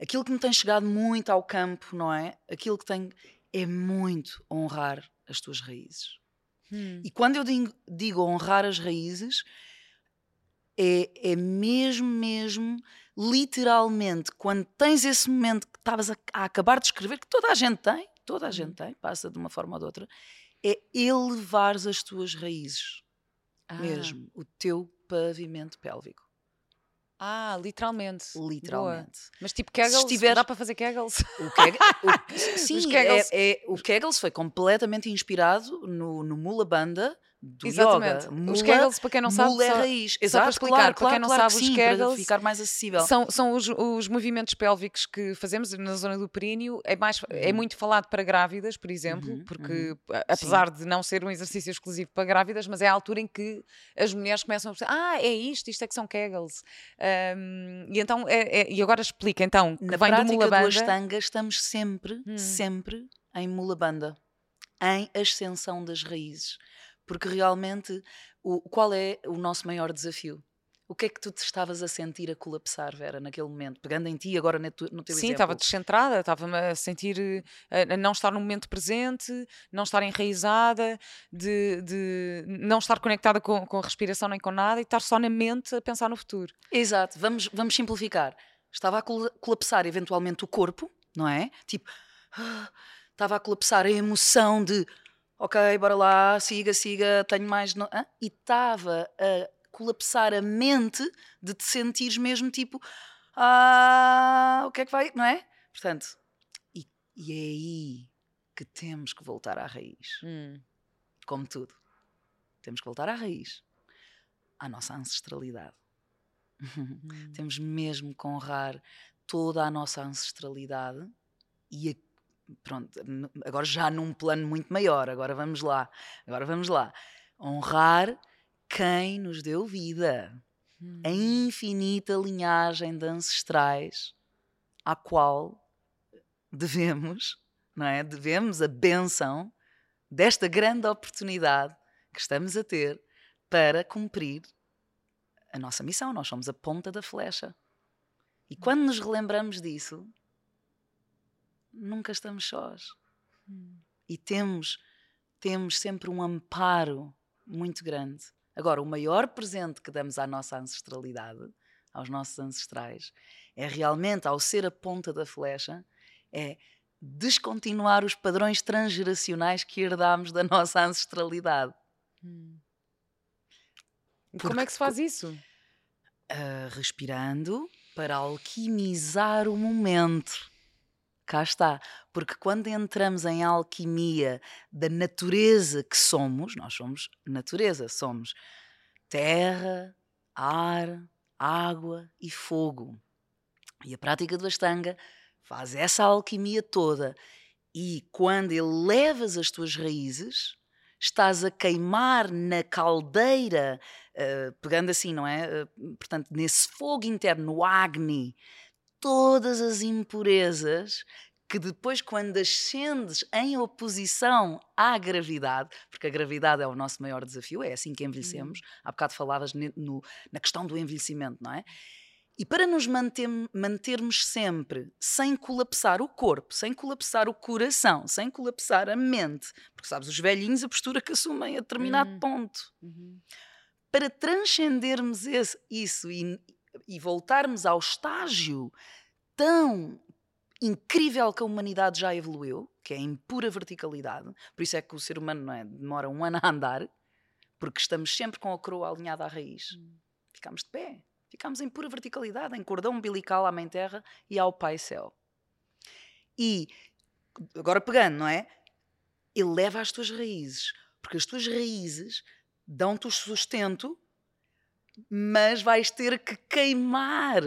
B: Aquilo que me tem chegado muito ao campo, não é? Aquilo que tem. É muito honrar as tuas raízes.
A: Hum.
B: E quando eu digo, digo honrar as raízes, é, é mesmo, mesmo, literalmente, quando tens esse momento que estavas a, a acabar de escrever, que toda a gente tem, toda a gente tem, passa de uma forma ou de outra, é elevares as tuas raízes,
A: Ah.
B: mesmo, o teu pavimento pélvico,
A: Ah, literalmente. Boa.
B: literalmente.
A: Mas tipo Kegels,
B: estiver-
A: dá para fazer Kegels?
B: O Keg- o- (laughs) sim, é,
A: Kegels.
B: é- o Kegels foi completamente inspirado no, no Mula Banda do
A: Exatamente.
B: yoga. Mula,
A: os Kegels, para quem não sabe,
B: é
A: só,
B: raiz.
A: só
B: Exato,
A: para explicar,
B: claro,
A: para quem não
B: claro
A: sabe, os
B: sim, para
A: Kegels
B: ficar mais acessível.
A: são, são os, os movimentos pélvicos que fazemos na zona do períneo. É, mais, é
B: Uhum.
A: muito falado para grávidas, por exemplo,
B: Uhum,
A: porque
B: uhum.
A: apesar de não ser um exercício exclusivo para grávidas, mas é a altura em que as mulheres começam a pensar: ah, é isto, isto é que são Kegels. Ahm, e então, é- é- e agora explica então, que
B: Na
A: vem do
B: prática do
A: Banda.
B: Ashtanga estamos sempre,
A: Hum.
B: sempre em Mula Banda, em ascensão das raízes. Porque realmente, o, qual é o nosso maior desafio? O que é que tu te estavas a sentir a colapsar, Vera, naquele momento? Pegando em ti agora no teu,
A: Sim,
B: exemplo.
A: estava descentrada, estava-me a sentir, eh, a não estar no momento presente, não estar enraizada, de, de não estar conectada com, com a respiração nem com nada e estar só na mente a pensar no futuro.
B: Exato, vamos, vamos simplificar. Estava a col- colapsar eventualmente o corpo, não é? Tipo, (gasps) estava a colapsar a emoção de ok, bora lá, siga, siga, tenho mais. no- hã? E estava a colapsar a mente de te sentires mesmo tipo, ah, o que é que vai, não é? Portanto, e, e é aí que temos que voltar à raiz,
A: Hum,
B: como tudo. Temos que voltar à raiz, à nossa ancestralidade.
A: hum. (laughs)
B: Temos mesmo que honrar toda a nossa ancestralidade e a- pronto, agora já num plano muito maior, agora vamos lá, agora vamos lá. Honrar quem nos deu vida, a infinita linhagem de ancestrais à qual devemos, não é? Devemos a benção desta grande oportunidade que estamos a ter para cumprir a nossa missão. Nós somos a ponta da flecha. E quando nos relembramos disso, nunca estamos sós. E temos, temos sempre um amparo muito grande. Agora, o maior presente que damos à nossa ancestralidade, aos nossos ancestrais, é realmente, ao ser a ponta da flecha, é descontinuar os padrões transgeracionais que herdámos da nossa ancestralidade.
A: Hum. E Como é que se faz isso?
B: Ah, respirando para alquimizar o momento. Cá está. Porque quando entramos em alquimia da natureza que somos, nós somos natureza, somos terra, ar, água e fogo. E a prática do Ashtanga faz essa alquimia toda. E quando elevas as tuas raízes, estás a queimar na caldeira, uh, pegando assim, não é? Uh, portanto, nesse fogo interno, no Agni, todas as impurezas que depois, quando ascendes em oposição à gravidade, porque a gravidade é o nosso maior desafio, é assim que envelhecemos. Uhum. Há bocado falavas no, na questão do envelhecimento, não é? E para nos manter, mantermos sempre sem colapsar o corpo, sem colapsar o coração, sem colapsar a mente, porque sabes, os velhinhos a postura que assumem a determinado uhum. ponto. Uhum. Para transcendermos esse, isso e, e voltarmos ao estágio tão incrível que a humanidade já evoluiu, que é em pura verticalidade, por isso é que o ser humano é, demora um (laughs) ano a andar, porque estamos sempre com a coroa alinhada à raiz. Ficamos de pé. Ficamos em pura verticalidade, em cordão umbilical à Mãe Terra e ao Pai Céu. E, agora pegando, não é? Eleva as tuas raízes, porque as tuas raízes dão-te o sustento, mas vais ter que queimar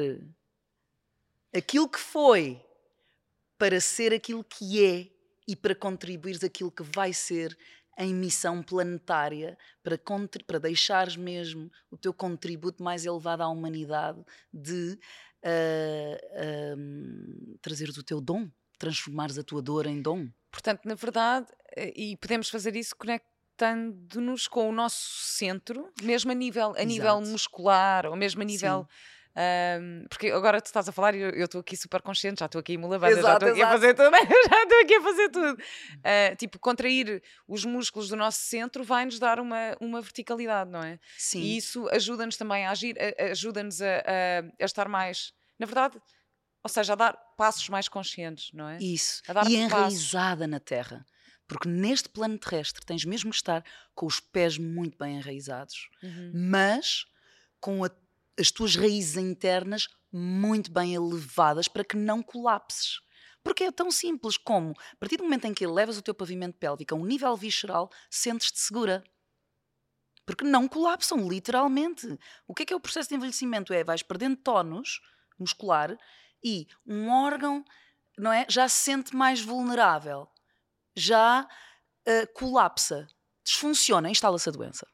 B: aquilo que foi para ser aquilo que é e para contribuires aquilo que vai ser em missão planetária para, para deixares mesmo o teu contributo mais elevado à humanidade de uh, trazeres o teu dom, transformares a tua dor em dom.
A: Portanto, na verdade, e podemos fazer isso conectando-nos com o nosso centro, mesmo a nível, a nível muscular, ou mesmo a nível. Um, porque agora tu estás a falar e eu estou aqui super consciente, já estou aqui em Mulavanda, (laughs) já estou aqui a fazer tudo, já estou aqui a fazer tudo. Uh, tipo, contrair os músculos do nosso centro vai-nos dar uma, uma verticalidade, não é?
B: Sim.
A: E isso ajuda-nos também a agir, ajuda-nos a, a, a, estar mais, na verdade, ou seja, a dar passos mais conscientes, não é?
B: Isso. e enraizada passos. na terra. Porque neste plano terrestre tens mesmo que estar com os pés muito bem enraizados, uhum. mas com a as tuas raízes internas muito bem elevadas para que não colapses. Porque é tão simples como, a partir do momento em que elevas o teu pavimento pélvico a um nível visceral, sentes-te segura. Porque não colapsam, literalmente. O que é que é o processo de envelhecimento? É vais perdendo tónus muscular e um órgão não é, já se sente mais vulnerável, já uh, colapsa, desfunciona, instala-se a doença.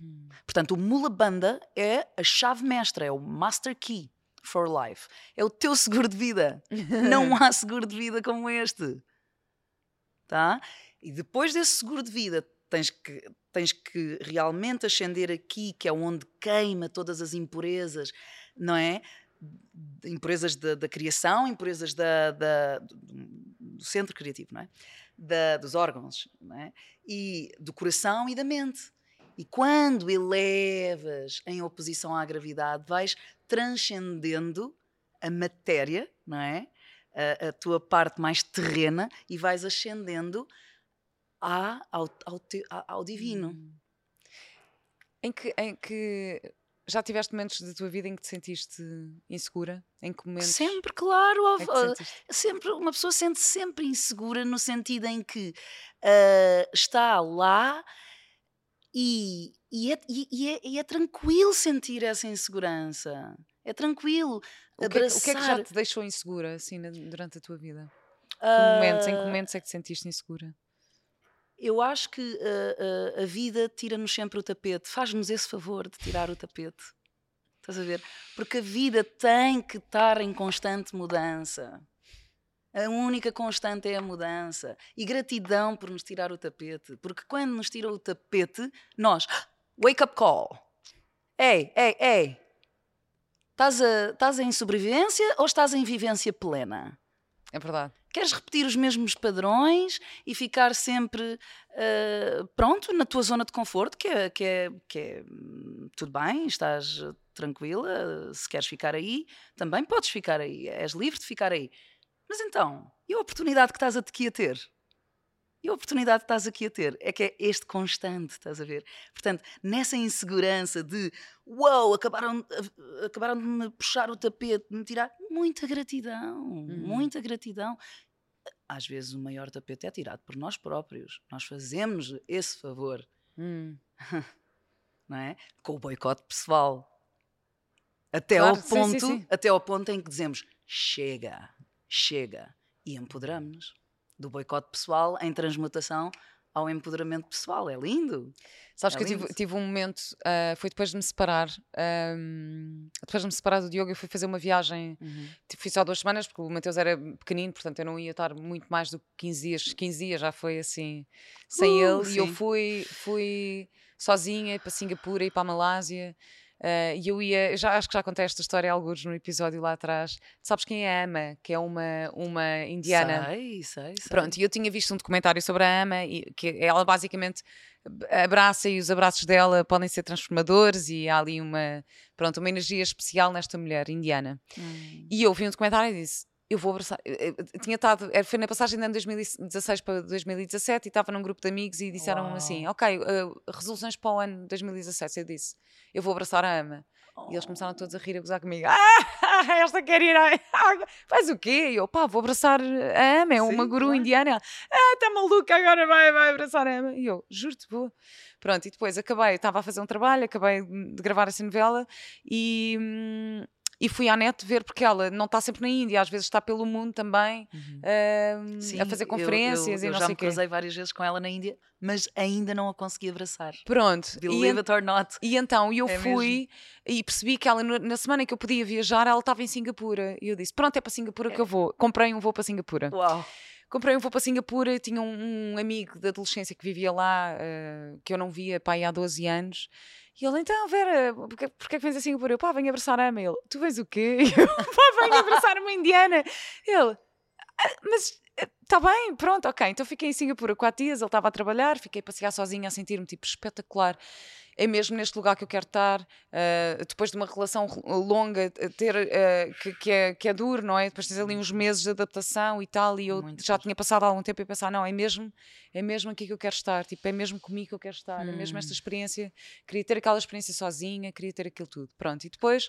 B: Hum. Portanto, o Mula Banda é a chave mestra, é o master key for life. É o teu seguro de vida. Não (laughs) há seguro de vida como este. Tá? E depois desse seguro de vida, tens que, tens que realmente ascender aqui, que é onde queima todas as impurezas, não é? Impurezas da, da criação, impurezas da, da, do centro criativo, não é? Da, dos órgãos, é? E do coração e da mente. E quando elevas em oposição à gravidade, vais transcendendo a matéria, não é? A, a tua parte mais terrena e vais ascendendo à, ao, ao, ao divino. Hum.
A: Em que, em que já tiveste momentos da tua vida em que te sentiste insegura? Em que momentos?
B: Sempre, claro. É sempre, uma pessoa sente -se sempre insegura no sentido em que uh, está lá e, e, é, e, é, e, é, tranquilo sentir essa insegurança. É tranquilo.
A: O que, abraçar... o que é que já te deixou insegura assim, durante a tua vida? Que uh... momentos, em que momentos é que te sentiste insegura?
B: Eu acho que a, a, a vida tira-nos sempre o tapete. Faz-nos esse favor de tirar o tapete. Estás a ver? Porque a vida tem que estar em constante mudança. A única constante é a mudança. E gratidão por nos tirar o tapete. Porque quando nos tiram o tapete, nós. (gasps) Wake up call. Ei, ei, ei. Estás em sobrevivência ou estás em vivência plena?
A: É verdade.
B: Queres repetir os mesmos padrões e ficar sempre uh, pronto na tua zona de conforto, que é, que é, que é hum, tudo bem, estás tranquila, se queres ficar aí, também podes ficar aí, és livre de ficar aí. Mas então, e a oportunidade que estás aqui a ter? E a oportunidade que estás aqui a ter é que é este constante, estás a ver? Portanto, nessa insegurança de uau, wow, acabaram, acabaram de me puxar o tapete, de me tirar, muita gratidão, uhum. muita gratidão. Às vezes o maior tapete é tirado por nós próprios. Nós fazemos esse favor. Uhum. (laughs) Não é? Com o boicote pessoal. Até, claro, ao ponto, sim, sim, sim. até ao ponto em que dizemos chega, chega e empoderamos-nos do boicote pessoal em transmutação ao empoderamento pessoal. É lindo.
A: Sabes é que lindo. eu tive, tive, um momento, uh, foi depois de me separar, um, depois de me separar do Diogo, eu fui fazer uma viagem, uhum. fui só duas semanas, porque o Mateus era pequenino, portanto eu não ia estar muito mais do que 15 dias, 15 dias já foi assim, sem uh, ele, sim. e eu fui, fui sozinha para Singapura e para a Malásia, e eu ia, já acho que já contei esta história alguns no episódio lá atrás. Sabes quem é a Ama, que é uma, uma indiana?
B: Sei, sei, sei.
A: Pronto, e eu tinha visto um documentário sobre a Ama, e que ela basicamente abraça e os abraços dela podem ser transformadores e há ali uma, pronto, uma energia especial nesta mulher indiana. Hum. E eu vi um documentário e disse: eu vou abraçar. Eu, tinha estado, foi na passagem de ano 2016 para 2017 e estava num grupo de amigos e disseram Uau. assim: Ok, uh, resoluções para o ano 2017. Eu disse: Eu vou abraçar a Ama. Oh. E eles começaram todos a rir, a gozar comigo. (laughs) Ah, esta quer ir a... (laughs) Faz o quê? E eu, pá, vou abraçar a Ama, é uma guru claro. indiana. Ela, ah, está maluca, agora vai, vai abraçar a Ama. E eu, juro-te, vou. Pronto, e depois acabei, estava a fazer um trabalho, acabei de gravar essa novela e. Hum, e fui à net ver, porque ela não está sempre na Índia, às vezes está pelo mundo também uhum. uh, Sim, a fazer conferências
B: eu, eu,
A: e não
B: sei
A: o quê.
B: já me cruzei várias vezes com ela na Índia, mas ainda não a consegui abraçar.
A: Pronto.
B: Believe it or not.
A: E então eu é fui mesmo? e percebi que ela, na semana em que eu podia viajar, ela estava em Singapura. E eu disse: Pronto, é para Singapura é. que eu vou. Comprei um voo para Singapura.
B: Uau!
A: comprei um voo para Singapura, tinha um, um, amigo da adolescência que vivia lá, uh, que eu não via pá, há 12 anos, e ele, então, Vera, porquê, porquê que vens a Singapura? Eu, pá, venho abraçar a Ama. Ele, tu vens o quê? (laughs) Eu, pá, venho abraçar uma indiana. Ele, ah, mas está eh, bem, pronto, ok. Então fiquei em Singapura quatro dias, ele estava a trabalhar, fiquei a passear sozinha, a sentir-me tipo espetacular é mesmo neste lugar que eu quero estar, uh, depois de uma relação longa, ter, uh, que, que, é, que é duro, não é? Depois tens ali uns meses de adaptação e tal, e eu Muito já bom. tinha passado algum tempo a pensar, não, é mesmo, é mesmo aqui que eu quero estar, tipo, é mesmo comigo que eu quero estar, hum. é mesmo esta hum. experiência, queria ter aquela experiência sozinha, queria ter aquilo tudo, pronto, e depois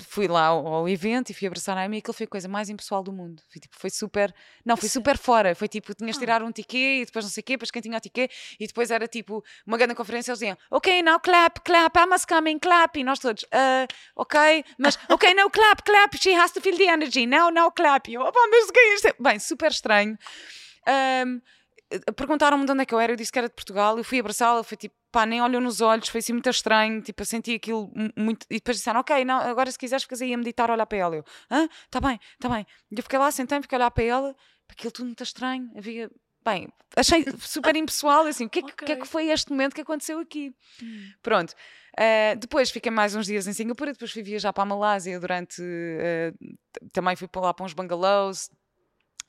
A: fui lá ao, ao evento e fui abraçar a Amy e aquilo foi a coisa mais impessoal do mundo. Foi, tipo, foi super. Não, foi super fora. Foi tipo, tinhas de
B: Ah.
A: tirar um tiquê e depois não sei o quê, depois quem tinha o tiquê e depois era tipo uma grande conferência. Eles diziam, ok, now clap, clap, Emma's coming, clap. E nós todos, "Ah, ok, mas (laughs) ok, no clap, clap, she has to feel the energy, now, now clap. E eu, opa, mas o que é isto? Bem, super estranho. Ahm, Perguntaram-me de onde é que eu era, eu disse que era de Portugal, eu fui abraçá-la, foi tipo, pá, nem olhou nos olhos, foi assim muito estranho, tipo, eu senti aquilo mu- muito. E depois disseram, ok, não, agora se quiseres ficas aí a meditar, a olhar para ela. Eu, hã? Tá bem, tá bem. E eu fiquei lá, sentei-me, fiquei a olhar para ela, aquilo tudo muito estranho, havia. Bem, achei super impessoal, assim, o que, é que- o que é que foi este momento que aconteceu aqui? Pronto. Uh, depois fiquei mais uns dias em Singapura, depois fui viajar para a Malásia durante. uh, também fui para lá para uns bungalows.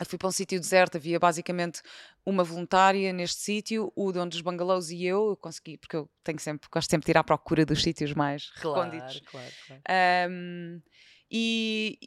A: Fui para um sítio deserto, havia basicamente uma voluntária neste sítio, o dono dos bungalows e eu, eu consegui, porque eu tenho sempre, gosto sempre de ir à procura dos sítios mais recônditos.
B: claro, claro.
A: Um, e,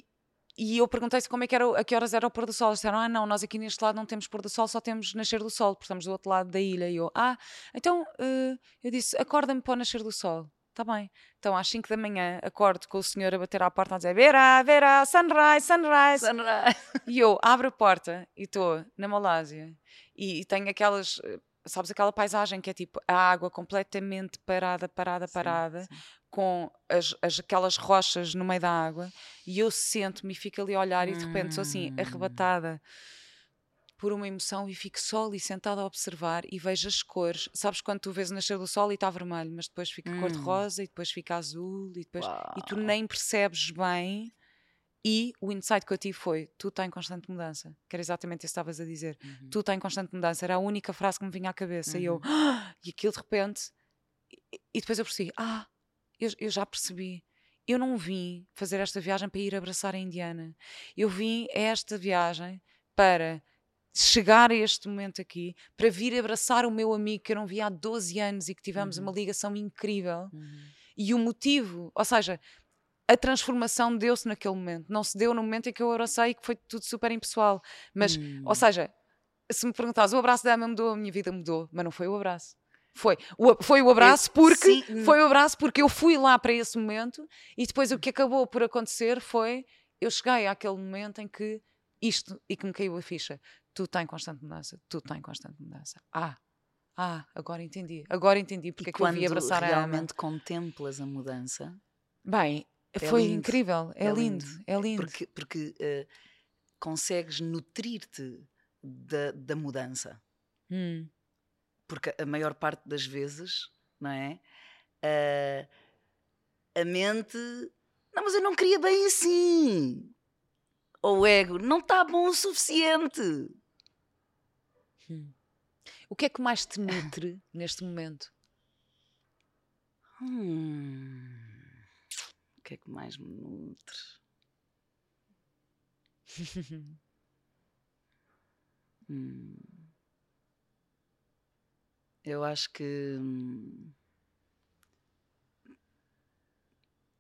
A: e eu perguntei-se como é que era, a que horas era o pôr do sol. Eles disseram: Ah, não, nós aqui neste lado não temos pôr do sol, só temos nascer do sol, porque estamos do outro lado da ilha. E eu, ah, então eh, eu disse: acorda-me para o nascer do sol. Está bem. Então às 5 da manhã acordo com o senhor a bater à porta a dizer: Vera, Vera, sunrise, sunrise.
B: Sunrise.
A: E eu abro a porta e estou na Malásia e, e tenho aquelas. eh, Sabes aquela paisagem que é tipo a água completamente parada, parada, parada,
B: sim.
A: com as, as- aquelas rochas no meio da água e eu sento-me e fico ali a olhar e de repente sou assim
B: Hum.
A: arrebatada por uma emoção e fico só ali sentada a observar e vejo as cores. Sabes quando tu vês o nascer do sol e está vermelho, mas depois fica cor de
B: Hum.
A: rosa e depois fica azul e depois e tu
B: Uau.
A: nem percebes bem. E o insight que eu tive foi: tu está em constante mudança. Que era exatamente isso que estavas a dizer.
B: Uhum.
A: Tu está em constante mudança. Era a única frase que me vinha à cabeça. E eu,
B: Uhum.
A: "Ah!" e aquilo de repente. E, e depois eu percebi: ah, eu, eu já percebi. Eu não vim fazer esta viagem para ir abraçar a Indiana. Eu vim a esta viagem para chegar a este momento aqui, para vir abraçar o meu amigo que eu não via há 12 anos e que tivemos
B: Uhum.
A: uma ligação incrível.
B: Uhum.
A: E o motivo, ou seja, a transformação deu-se naquele momento. Não se deu no momento em que eu abracei, que foi tudo super impessoal. Mas,
B: Hum.
A: ou seja, se me perguntares, o abraço da Emma mudou, a minha vida mudou, mas não foi o abraço. Foi o, foi o abraço porque
B: sim.
A: foi o abraço porque eu fui lá para esse momento e depois o que acabou por acontecer foi eu cheguei àquele momento em que isto e que me caiu a ficha. Tudo está em constante mudança, tudo está em constante mudança. Ah, ah, agora entendi. Agora entendi porque
B: e
A: é que eu
B: quando
A: vi abraçar a Emma.
B: realmente contemplas a mudança,
A: Bem,
B: É
A: foi
B: lindo.
A: incrível, é,
B: É
A: lindo,
B: lindo.
A: é lindo.
B: porque, porque eh, consegues nutrir-te da, da mudança.
A: Hum,
B: Porque a maior parte das vezes, não é? Eh, a mente. Não, mas eu não queria bem assim. Ou o ego, não está bom o suficiente.
A: Hum. O que é que mais te nutre (laughs) neste momento?
B: Hum, o que é que mais me nutre? (laughs) Hum. Eu acho que hum,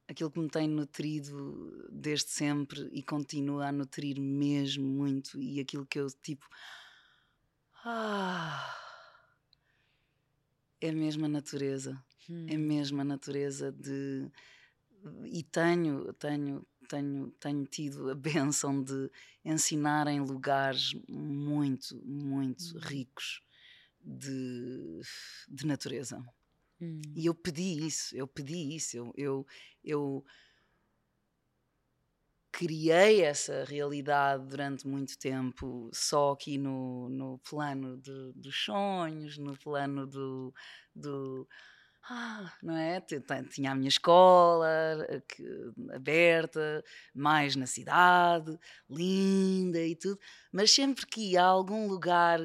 B: aquilo que me tem nutrido desde sempre e continua a nutrir mesmo muito, e aquilo que eu tipo. Ah, é mesmo a natureza
A: Hum.
B: é mesmo a natureza de e tenho tenho tenho tenho tido a (laughs) benção de ensinar em lugares muito muito
A: Hum.
B: ricos de, de natureza
A: Hum.
B: e eu pedi isso eu pedi isso eu eu, eu criei essa realidade durante muito tempo só aqui no, no plano de- dos sonhos no plano do, do ah, não é? Ti- ti- Tinha a minha escola eh, aberta, mais na cidade, linda e tudo, mas sempre que ia a algum lugar,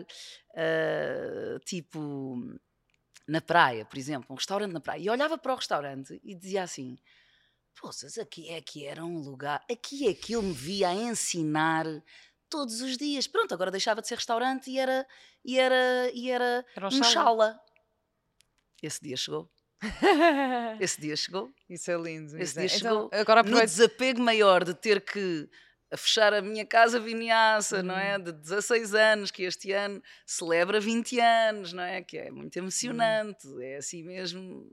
B: ah, tipo na praia, por exemplo, um restaurante na praia, e olhava para o restaurante e dizia assim: Poças, aqui é que era um lugar, aqui é que eu me via a ensinar todos os dias. Pronto, agora deixava de ser restaurante e era, e era, e era
A: Era
B: um chala. Esse dia chegou. (laughs) Esse dia chegou.
A: Isso é lindo.
B: Esse
A: isso é-
B: dia
A: Então,
B: chegou
A: agora
B: No
A: aproveito.
B: desapego maior de ter que fechar a minha casa vinhaça, não é? De 16 anos, que este ano celebra 20 anos, não é? Que é muito emocionante, é assim mesmo.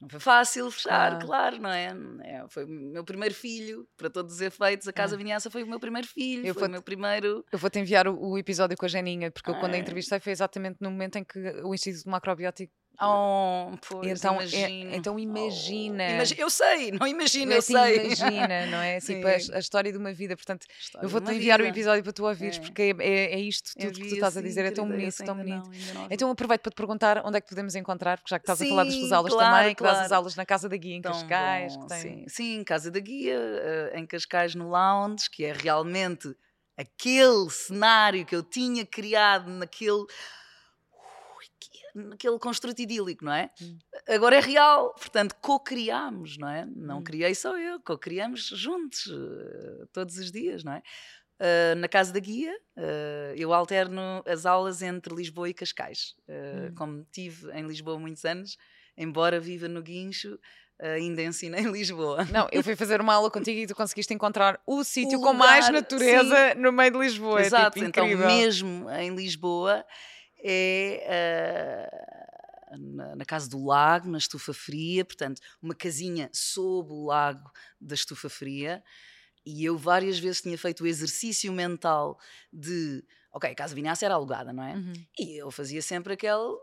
B: Não foi fácil fechar,
A: Ah.
B: claro, não é? É, Foi o meu primeiro filho, para todos os efeitos. A Casa. Vinhaça foi o meu primeiro filho,
A: Eu
B: foi o meu primeiro.
A: Eu vou-te enviar o, o episódio com a Janinha, porque eu quando a
B: Ah.
A: entrevistei foi exatamente no momento em que o Instituto Macrobiótico.
B: Oh, pois,
A: então, é- então imagina.
B: Oh, imagi- eu sei, não imagino, eu sei.
A: imagina, não é? (laughs) Tipo, a,
B: Sim.
A: a história de uma vida. Portanto, eu vou-te enviar o
B: vida.
A: episódio para tu ouvires,
B: É.
A: porque é, é, é isto tudo que tu estás a dizer. É tão bonito, tão bonito.
B: não, não.
A: Então aproveito para te perguntar onde é que podemos encontrar, porque já que estás a falar das tuas
B: Sim,
A: aulas
B: claro,
A: também, que dás as
B: claro.
A: aulas na Casa da Guia em
B: Tão
A: Cascais,
B: bom,
A: tem...
B: sim. sim, Casa da Guia, eh, em Cascais, no Lounge, que é realmente aquele cenário que eu tinha criado naquele. Naquele construto idílico, não é?
A: Hum.
B: Agora é real, portanto, co-criámos, não é? Não
A: Hum.
B: criei só eu, co-criamos juntos, eh, todos os dias, não é? Eh, na Casa da Guia, eh, eu alterno as aulas entre Lisboa e Cascais. Eh,
A: Hum.
B: Como tive em Lisboa muitos anos, embora viva no Guincho, ainda ensino em Lisboa.
A: Não, eu fui fazer uma aula contigo e tu conseguiste encontrar o (laughs) sítio com mais natureza no meio de Lisboa.
B: Exato,
A: é tipo
B: então mesmo em Lisboa é ah, na, na Casa do Lago, na Estufa Fria, portanto, uma casinha sob o lago da Estufa Fria. E eu várias vezes tinha feito o exercício mental de, ok, a Casa Vinhaça era alugada, não é?
A: Uhum.
B: E eu fazia sempre aquele,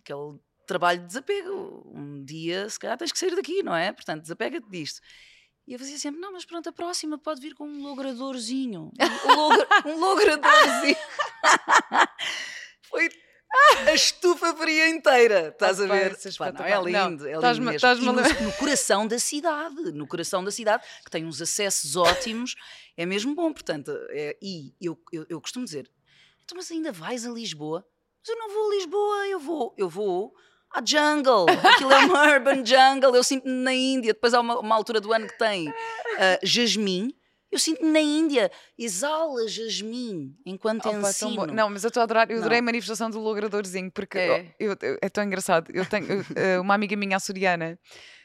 B: aquele trabalho de desapego. Um dia, se calhar, tens que sair daqui, não é? Portanto, desapega-te disto. E eu fazia sempre, não, mas pronto, a próxima pode vir com um logradorzinho. Um, logra- um (laughs) logradorzinho. (laughs) A estufa fria inteira, estás a ver?
A: é
B: Pá, não, é.
A: Não,
B: lindo, é lindo mesmo.
A: a
B: no, no coração da cidade, no coração da cidade, que tem uns acessos ótimos, é mesmo bom, portanto, é- e eu, eu, eu costumo dizer, então, mas ainda vais a Lisboa? Mas eu não vou a Lisboa, eu vou, eu vou à jungle, aquilo é uma (laughs) urban jungle, eu sinto-me na Índia, depois há uma, uma altura do ano que tem ah, jasmim, eu sinto-me na Índia, exala jasmim enquanto
A: Opa,
B: ensino.
A: Não, mas eu estou a adorar, eu
B: Não.
A: adorei a manifestação do logradorzinho, porque
B: É.
A: eu- eu- é tão engraçado. Eu tenho eu, eh, uma amiga minha açoriana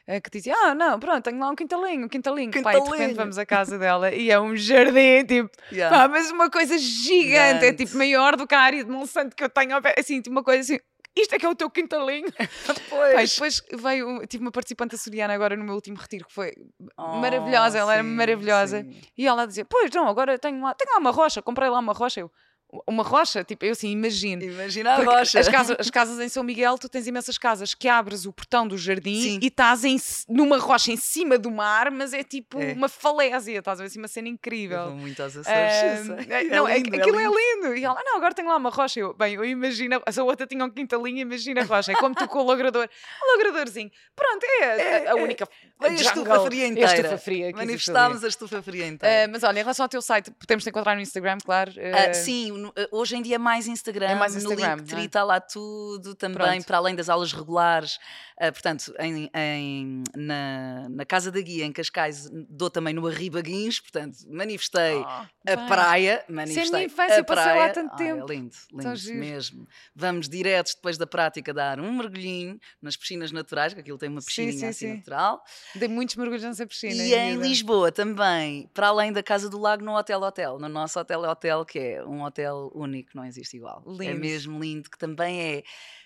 A: eh, que dizia: Ah, não, pronto, tenho lá um quintalinho, um quintalinho. Pai, de repente
B: Quintalinho.
A: vamos à casa dela e é um jardim, tipo,
B: Yeah.
A: pá, mas uma coisa gigante, é
B: Gigante.
A: tipo maior do que a área de Monsanto que eu tenho, assim, tipo uma coisa assim. Isto é que é o teu quintalinho. (laughs)
B: Pois.
A: depois veio, tive uma participante açoriana agora no meu último retiro que foi
B: Oh,
A: maravilhosa, ela era
B: sim,
A: maravilhosa.
B: sim.
A: E ela dizia: Pois não, agora tenho lá, tenho lá uma rocha, comprei lá uma rocha. Eu, uma rocha? Tipo, eu assim, imagino.
B: Imagina a rocha.
A: As casas, (laughs) as casas em São Miguel, tu tens imensas casas que abres o portão do jardim
B: Sim.
A: e estás em numa rocha em cima do mar, mas é tipo
B: É.
A: uma falésia, estás a ver? Assim, uma cena
B: Eu
A: incrível.
B: vou muito aos Açores, eu sei.
A: é- não, é-
B: lindo,
A: aquilo é
B: lindo.
A: lindo. E ela, "Ah, não, agora tenho lá uma rocha. Eu, bem, eu imagino, a outra tinha um quintalinho, imagina a rocha. É como tu com o logrador. O logradorzinho. Pronto, é, a-
B: É,
A: a,
B: é.
A: única.
B: Veio a estufa fria
A: é a
B: inteira.
A: estufa fria.
B: Manifestámos a estufa fria inteira.
A: Ah, mas olha, em relação ao teu site, podemos te encontrar no Instagram, claro.
B: Ah,
A: ah,
B: sim, no- ah, hoje em dia é mais Instagram.
A: É mais
B: no
A: Instagram,
B: Linktree
A: não é?
B: está lá tudo também,
A: Pronto.
B: para além das aulas regulares. Ah, portanto, em, em- na, na Casa da Guia, em Cascais, dou também no Arriba Guins, portanto, manifestei
A: ah,
B: a
A: bem.
B: praia. Manifestei
A: minha infância,
B: a
A: eu passei lá
B: praia.
A: tanto tempo.
B: É lindo, lindo mesmo. Vamos diretos depois da prática dar um mergulhinho nas piscinas naturais, que aquilo tem uma
A: Sim,
B: piscininha
A: sim,
B: assim
A: sim.
B: natural.
A: Dei muitos mergulhos nessa piscina.
B: E em
A: vida.
B: Lisboa também, para além da Casa do Lago, no Hotel Hotel, no nosso Hotel Hotel, que é um hotel único, não existe igual. É
A: Lindo.
B: mesmo lindo, que também é.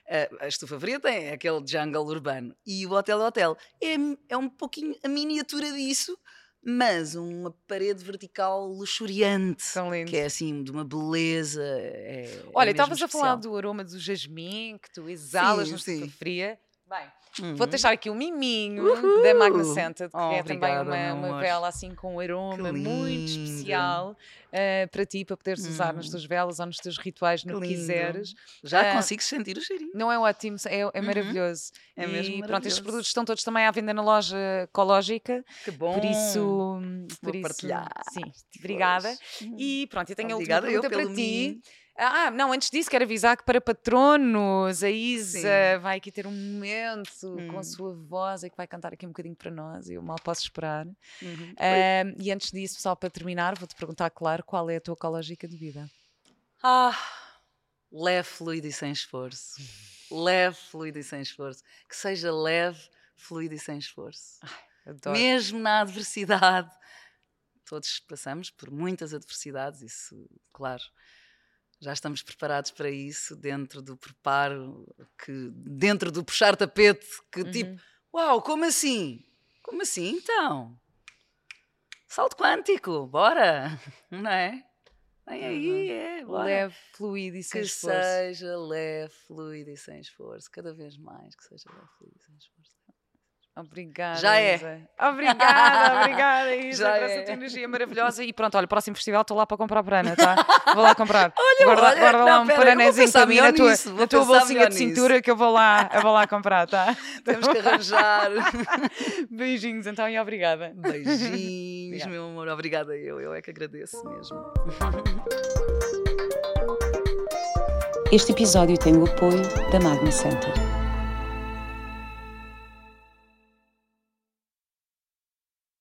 B: eh, A estufa fria tem aquele jungle urbano. E o Hotel Hotel é, é um pouquinho a miniatura disso, mas uma parede vertical luxuriante. Que é assim, de uma beleza. é- é
A: Olha,
B: mesmo
A: estavas a falar do aroma do jasmim que tu exalas
B: Sim,
A: na estufa fria. Bem,
B: Uhum.
A: vou deixar aqui um miminho
B: Uhul!
A: da Magna Scented, que
B: Oh,
A: é também
B: obrigada,
A: uma,
B: meu
A: uma
B: amor.
A: vela assim com um aroma muito especial eh, para ti, para poderes usar nas tuas velas ou nos teus rituais, no
B: Que
A: quiseres.
B: Já
A: Ah,
B: consigo sentir o cheirinho.
A: Não é ótimo, é, é
B: Uhum.
A: maravilhoso.
B: É
A: e
B: mesmo
A: pronto, estes
B: maravilhoso.
A: produtos estão todos também à venda na loja ecológica,
B: Que bom.
A: por isso, por
B: Vou
A: isso
B: partilhar.
A: sim, obrigada.
B: Pois.
A: E pronto, eu tenho a última
B: Obrigada
A: pergunta para ti. Ah, não, antes disso quero avisar que para patronos a Isa
B: Sim.
A: vai aqui ter um momento com a
B: Hum.
A: sua voz e que vai cantar aqui um bocadinho para nós e eu mal posso esperar.
B: Uhum.
A: Ahm, e antes disso, só para terminar, vou-te perguntar, claro, qual é a tua ecológica de vida?
B: Ah, leve, fluido e sem esforço. Leve, fluido e sem esforço. Que seja leve, fluido e sem esforço.
A: Adoro.
B: Mesmo na adversidade. Todos passamos por muitas adversidades, isso, claro. Já estamos preparados para isso dentro do preparo, que, dentro do puxar tapete, que tipo,
A: Uhum.
B: Uau, como assim? Como assim então? Salto quântico, bora! (laughs) Não é? Vem aí, é, bora.
A: Leve, fluido e sem
B: que
A: esforço.
B: seja leve, fluido e sem esforço. Cada vez mais que seja leve, fluido e sem esforço.
A: Obrigada.
B: Já é.
A: Isa. Obrigada, obrigada, (laughs) Isa,
B: Já
A: por essa
B: é.
A: tua energia maravilhosa. E pronto, olha, próximo festival estou lá para comprar prana, tá? (laughs) Vou lá comprar.
B: Olha,
A: guarda,
B: olha,
A: guarda lá
B: não,
A: um paranézinho para mim na tua,
B: nisso,
A: na tua bolsinha de
B: nisso.
A: cintura que eu vou lá, eu vou lá comprar, tá? (laughs)
B: Temos que arranjar.
A: Beijinhos então e obrigada.
B: Beijinhos,
A: Obrigada.
B: meu amor. Obrigada eu. Eu é que agradeço mesmo.
C: Este episódio tem o apoio da Magna Center.